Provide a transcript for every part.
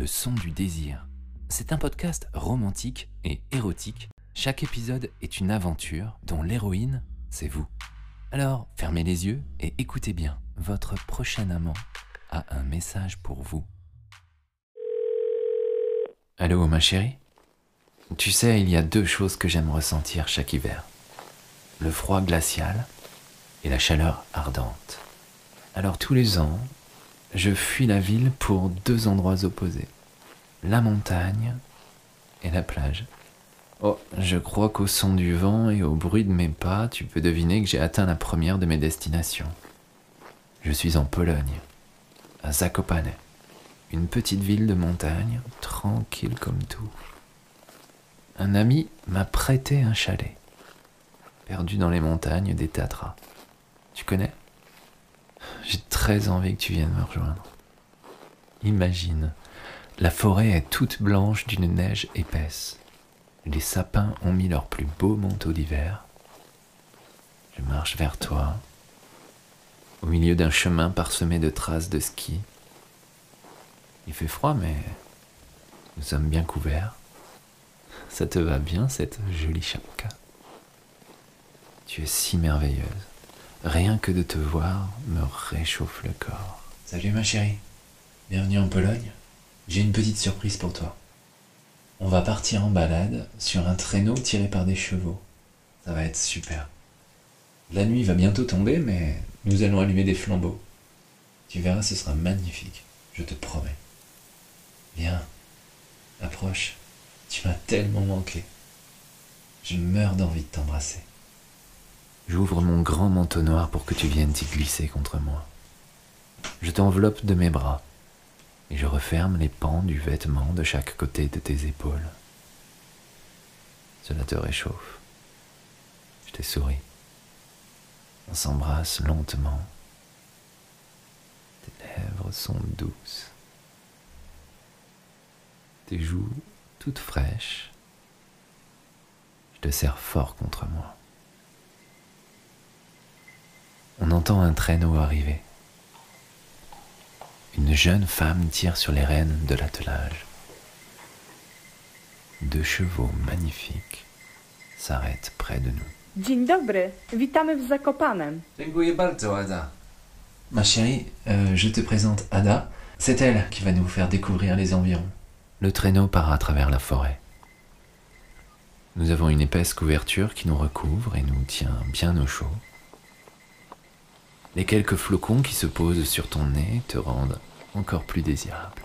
Le son du désir. C'est un podcast romantique et érotique. Chaque épisode est une aventure dont l'héroïne, c'est vous. Alors, fermez les yeux et écoutez bien. Votre prochain amant a un message pour vous. Allô, ma chérie? Tu sais, il y a deux choses que j'aime ressentir chaque hiver. Le froid glacial et la chaleur ardente. Alors tous les ans, je fuis la ville pour deux endroits opposés. La montagne et la plage. Oh, je crois qu'au son du vent et au bruit de mes pas, tu peux deviner que j'ai atteint la première de mes destinations. Je suis en Pologne, à Zakopane, une petite ville de montagne, tranquille comme tout. Un ami m'a prêté un chalet, perdu dans les montagnes des Tatras. Tu connais? J'ai très envie que tu viennes me rejoindre. Imagine, la forêt est toute blanche d'une neige épaisse. Les sapins ont mis leur plus beau manteau d'hiver. Je marche vers toi, au milieu d'un chemin parsemé de traces de ski. Il fait froid, mais nous sommes bien couverts. Ça te va bien, cette jolie chapka? Tu es si merveilleuse. Rien que de te voir me réchauffe le corps. Salut ma chérie. Bienvenue en Pologne. J'ai une petite surprise pour toi. On va partir en balade sur un traîneau tiré par des chevaux. Ça va être super. La nuit va bientôt tomber, mais nous allons allumer des flambeaux. Tu verras, ce sera magnifique. Je te promets. Viens, approche. Tu m'as tellement manqué. Je meurs d'envie de t'embrasser. J'ouvre mon grand manteau noir pour que tu viennes t'y glisser contre moi. Je t'enveloppe de mes bras et je referme les pans du vêtement de chaque côté de tes épaules. Cela te réchauffe. Je t'ai souri. On s'embrasse lentement. Tes lèvres sont douces. Tes joues toutes fraîches. Je te serre fort contre moi. On entend un traîneau arriver. Une jeune femme tire sur les rênes de l'attelage. Deux chevaux magnifiques s'arrêtent près de nous. Dzień dobry, witamy w Zakopanem. Dziękuję bardzo, Ada. Ma chérie, euh, je te présente Ada. C'est elle qui va nous faire découvrir les environs. Le traîneau part à travers la forêt. Nous avons une épaisse couverture qui nous recouvre et nous tient bien au chaud. Les quelques flocons qui se posent sur ton nez te rendent encore plus désirable.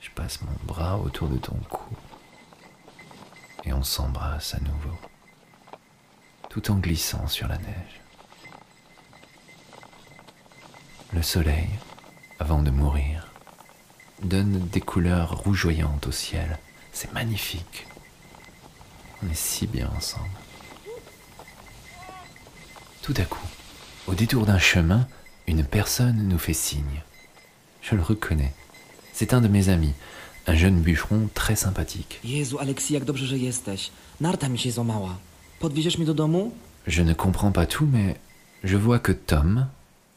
Je passe mon bras autour de ton cou et on s'embrasse à nouveau, tout en glissant sur la neige. Le soleil, avant de mourir, donne des couleurs rougeoyantes au ciel. C'est magnifique. On est si bien ensemble. Tout à coup, au détour d'un chemin, une personne nous fait signe. Je le reconnais. C'est un de mes amis, un jeune bûcheron très sympathique. Jezu, Aleksi, jak dobrze, że jesteś. Narta mi się złamała. Podwieziesz mnie do domu? Je ne comprends pas tout, mais je vois que Tom,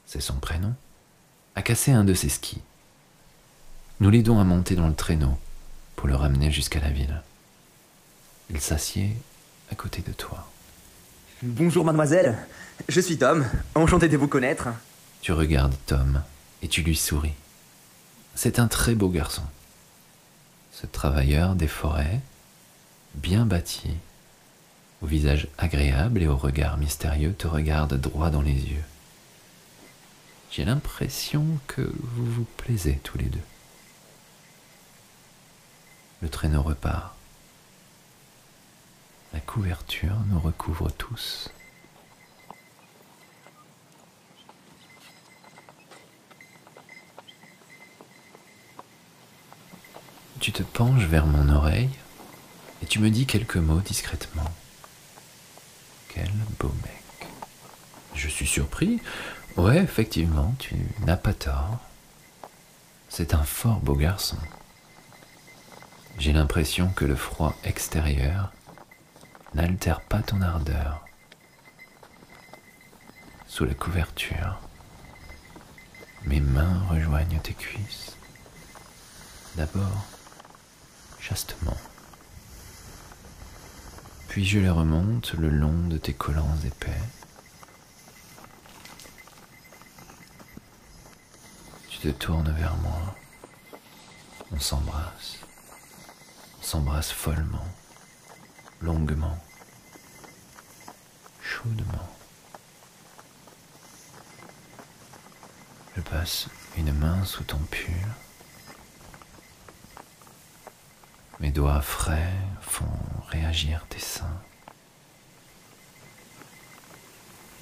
c'est son prénom, a cassé un de ses skis. Nous l'aidons à monter dans le traîneau pour le ramener jusqu'à la ville. Il s'assied à côté de toi. Bonjour mademoiselle, je suis Tom, enchanté de vous connaître. Tu regardes Tom et tu lui souris. C'est un très beau garçon. Ce travailleur des forêts, bien bâti, au visage agréable et au regard mystérieux, te regarde droit dans les yeux. J'ai l'impression que vous vous plaisez tous les deux. Le traîneau repart. La couverture nous recouvre tous. Tu te penches vers mon oreille et tu me dis quelques mots discrètement. Quel beau mec. Je suis surpris. Ouais, effectivement, tu n'as pas tort. C'est un fort beau garçon. J'ai l'impression que le froid extérieur n'altère pas ton ardeur. Sous la couverture, mes mains rejoignent tes cuisses. D'abord, chastement. Puis je les remonte le long de tes collants épais. Tu te tournes vers moi. On s'embrasse. On s'embrasse follement, longuement, chaudement. Je passe une main sous ton pull. Mes doigts frais font réagir tes seins.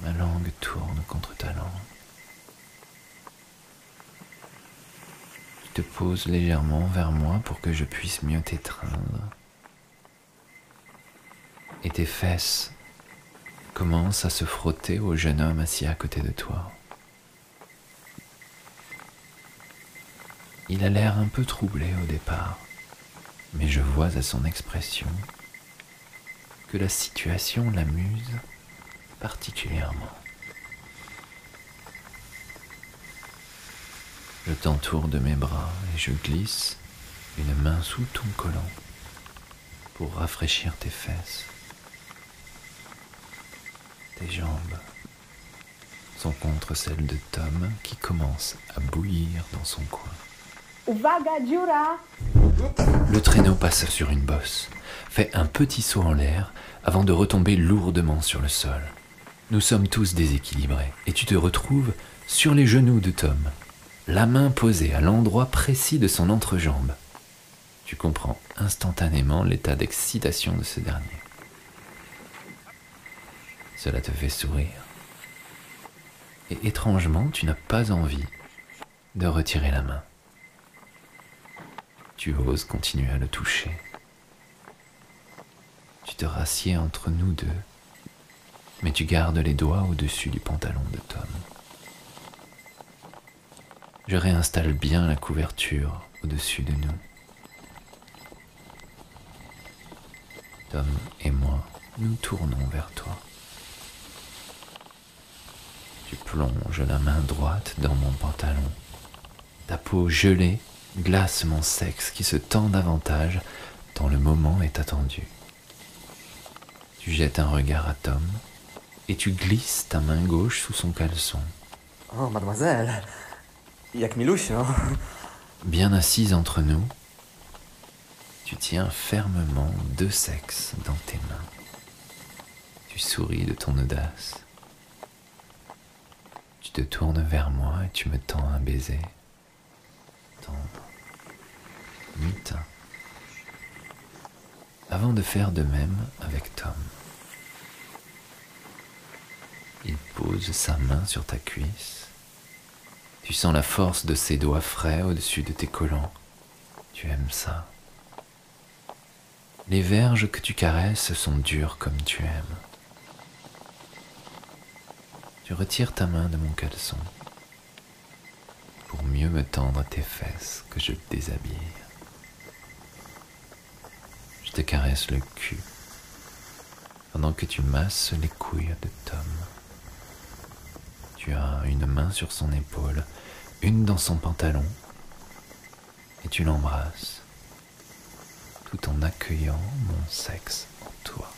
Ma langue tourne contre ta langue. Tu te poses légèrement vers moi pour que je puisse mieux t'étreindre. Et tes fesses commencent à se frotter au jeune homme assis à côté de toi. Il a l'air un peu troublé au départ, mais je vois à son expression que la situation l'amuse particulièrement. Je t'entoure de mes bras et je glisse une main sous ton collant pour rafraîchir tes fesses. Tes jambes sont contre celles de Tom qui commence à bouillir dans son coin. Le traîneau passe sur une bosse, fait un petit saut en l'air avant de retomber lourdement sur le sol. Nous sommes tous déséquilibrés et tu te retrouves sur les genoux de Tom, la main posée à l'endroit précis de son entrejambe. Tu comprends instantanément l'état d'excitation de ce dernier. Cela te fait sourire. Et étrangement, tu n'as pas envie de retirer la main. Tu oses continuer à le toucher. Tu te rassieds entre nous deux, mais tu gardes les doigts au-dessus du pantalon de Tom. Je réinstalle bien la couverture au-dessus de nous. Tom et moi nous tournons vers toi. Tu plonges la main droite dans mon pantalon. Ta peau gelée glace mon sexe qui se tend davantage tant le moment est attendu. Tu jettes un regard à Tom et tu glisses ta main gauche sous son caleçon. Oh, mademoiselle. Jak milusio. Bien assise entre nous, tu tiens fermement deux sexes dans tes mains. Tu souris de ton audace. Tu te tournes vers moi et tu me tends un baiser. Tendre. Mutin. Avant de faire de même avec Tom. Il pose sa main sur ta cuisse. Tu sens la force de ses doigts frais au-dessus de tes collants. Tu aimes ça. Les verges que tu caresses sont dures comme tu aimes. Tu retires ta main de mon caleçon pour mieux me tendre tes fesses que je déshabille. Je te caresse le cul pendant que tu masses les couilles de Tom. Tu as une main sur son épaule, une dans son pantalon, et tu l'embrasses tout en accueillant mon sexe en toi.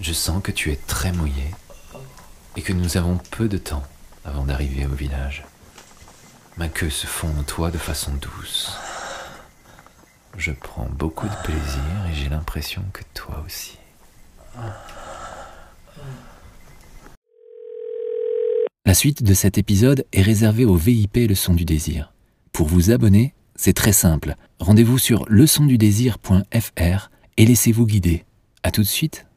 Je sens que tu es très mouillé et que nous avons peu de temps avant d'arriver au village. Ma queue se fond en toi de façon douce. Je prends beaucoup de plaisir et j'ai l'impression que toi aussi. La suite de cet épisode est réservée au VIP Le Son du Désir. Pour vous abonner, c'est très simple. Rendez-vous sur leçondudésir.fr et laissez-vous guider. À tout de suite.